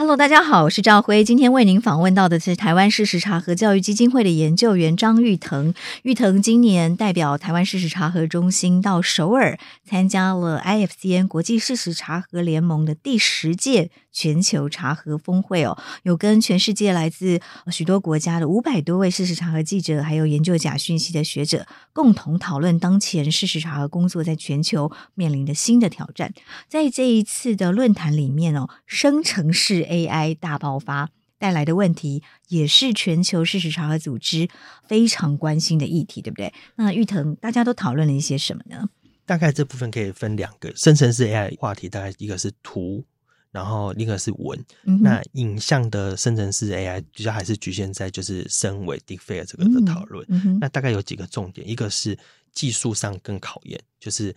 ，Hello，大家好，我是赵辉。今天为您访问到的是台湾事实查核教育基金会的研究员张玉腾。玉腾今年代表台湾事实查核中心到首尔参加了 IFCN 国际事实查核联盟的第十届。全球查核峰会哦，有跟全世界来自许多国家的五百多位事实查核记者，还有研究假讯息的学者，共同讨论当前事实查核工作在全球面临的新的挑战。在这一次的论坛里面哦，生成式 AI 大爆发带来的问题，也是全球事实查核组织非常关心的议题，对不对？那玉腾，大家都讨论了一些什么呢？大概这部分可以分两个生成式 AI 话题，大概一个是图。然后另一个是文，嗯、那影像的生成式 AI 主要还是局限在就是深伪 Deepfake 这个的讨论。嗯嗯、那大概有几个重点，一个是技术上更考验，就是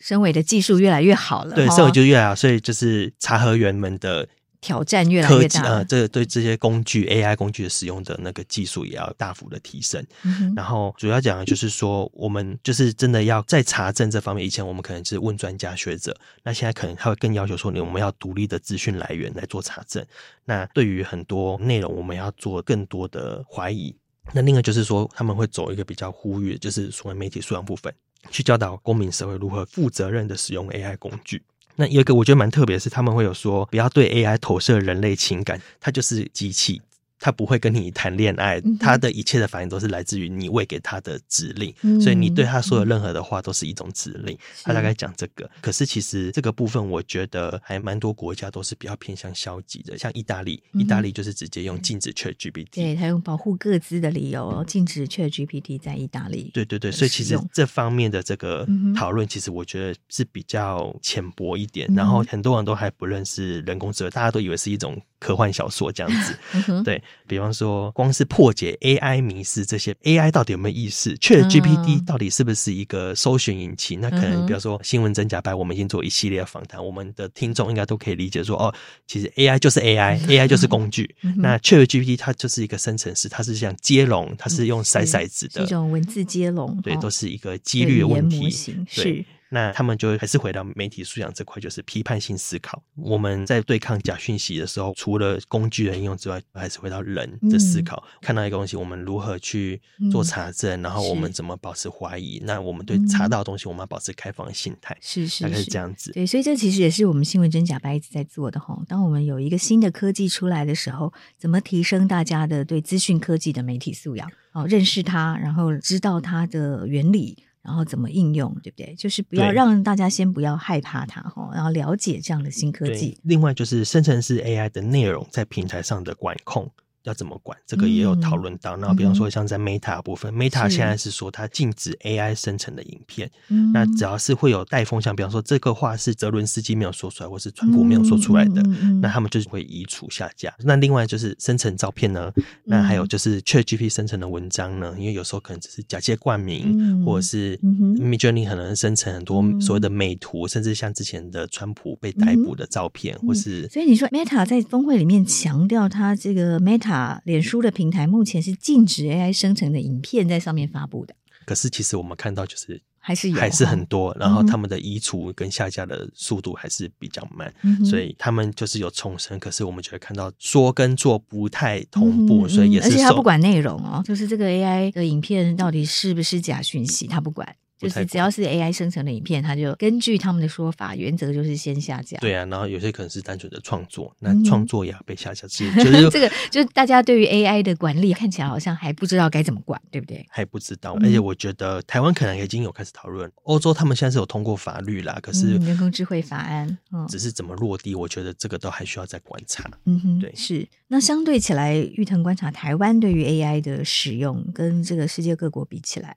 深伪的技术越来越好了，对，深伪就越来越好，所以就是查核员们的。挑战越来越大，呃，这对这些工具 AI 工具的使用的那个技术也要大幅的提升。嗯、然后主要讲的就是说，我们就是真的要在查证这方面，以前我们可能是问专家学者，那现在可能他会更要求说，你我们要独立的资讯来源来做查证。那对于很多内容，我们要做更多的怀疑。那另外就是说，他们会走一个比较呼吁，就是所谓媒体素养部分，去教导公民社会如何负责任的使用 AI 工具。那有一个我觉得蛮特别的是，他们会有说不要对 AI 投射人类情感，它就是机器。他不会跟你谈恋爱，他的一切的反应都是来自于你喂给他的指令，嗯、所以你对他说的任何的话都是一种指令。嗯、他大概讲这个，是可是其实这个部分我觉得还蛮多国家都是比较偏向消极的，像意大利，意大利就是直接用禁止 ChatGPT，对，他用保护各自的理由禁止 ChatGPT 在意大利。对对对，所以其实这方面的这个讨论，其实我觉得是比较浅薄一点，嗯、然后很多人都还不认识人工智能，大家都以为是一种。科幻小说这样子，嗯、对，比方说，光是破解 AI 迷思，这些 AI 到底有没有意识？ChatGPT 到底是不是一个搜寻引擎？嗯、那可能，比方说，新闻真假白，我们已经做一系列访谈，我们的听众应该都可以理解说，哦，其实 AI 就是 AI，AI、嗯、就是工具。嗯、那 ChatGPT 它就是一个生成式，它是像接龙，它是用筛骰子的，一种文字接龙，对，都是一个几率的问题，对。是那他们就还是回到媒体素养这块，就是批判性思考。我们在对抗假讯息的时候，除了工具的应用之外，还是回到人的思考。嗯、看到一个东西，我们如何去做查证，嗯、然后我们怎么保持怀疑？那我们对查到的东西，我们要保持开放的心态。是是，大概是这样子。对，所以这其实也是我们新闻真假白一直在做的哈。当我们有一个新的科技出来的时候，怎么提升大家的对资讯科技的媒体素养？哦，认识它，然后知道它的原理。然后怎么应用，对不对？就是不要让大家先不要害怕它哈，然后了解这样的新科技。另外就是生成式 AI 的内容在平台上的管控。要怎么管？这个也有讨论到。那、嗯、比方说，像在 Meta 部分、嗯、，Meta 现在是说它禁止 AI 生成的影片。嗯、那只要是会有带风向，比方说这个话是泽伦斯基没有说出来，或是川普没有说出来的，嗯、那他们就是会移除下架。嗯、那另外就是生成照片呢？嗯、那还有就是 ChatGPT 生成的文章呢？因为有时候可能只是假借冠名，嗯、或者是 Midjourney 可能生成很多所谓的美图，嗯、甚至像之前的川普被逮捕的照片，嗯、或是……所以你说 Meta 在峰会里面强调它这个 Meta。脸书的平台目前是禁止 AI 生成的影片在上面发布的。可是其实我们看到就是还是有还是很多，然后他们的移除跟下架的速度还是比较慢，嗯、所以他们就是有重生。可是我们就会看到说跟做不太同步，嗯、所以也是。而且他不管内容哦，就是这个 AI 的影片到底是不是假讯息，他不管。就是只要是 AI 生成的影片，它就根据他们的说法，原则就是先下架。对啊，然后有些可能是单纯的创作，那创作也要被下架。其实就是 这个，就是大家对于 AI 的管理看起来好像还不知道该怎么管，对不对？还不知道，而且我觉得台湾可能已经有开始讨论，欧洲他们现在是有通过法律啦，可是人工智慧法案，只是怎么落地，我觉得这个都还需要再观察。嗯哼，对，是。那相对起来，玉腾观察台湾对于 AI 的使用跟这个世界各国比起来。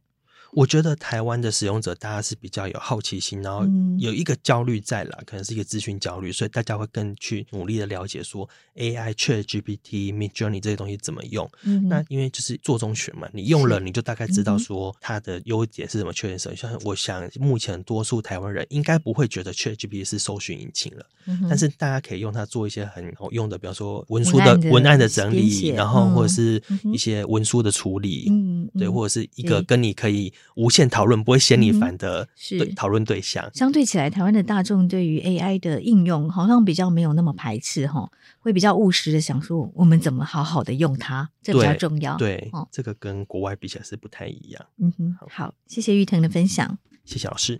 我觉得台湾的使用者大家是比较有好奇心，然后有一个焦虑在啦，可能是一个资讯焦虑，所以大家会更去努力的了解说 AI、ChatGPT、Midjourney 这些东西怎么用。嗯、那因为就是做中学嘛，你用了你就大概知道说它的优点是什么，缺点是什么。像我想，目前多数台湾人应该不会觉得 ChatGPT 是搜寻引擎了，嗯，但是大家可以用它做一些很好用的，比方说文书的文案的整理，然后或者是一些文书的处理，嗯，对，或者是一个跟你可以。无限讨论不会嫌你烦的对讨论对象，相对起来，台湾的大众对于 AI 的应用好像比较没有那么排斥哈，会比较务实的想说我们怎么好好的用它，这比较重要。对，哦，这个跟国外比起来是不太一样。嗯哼，好，谢谢玉腾的分享，谢谢老师。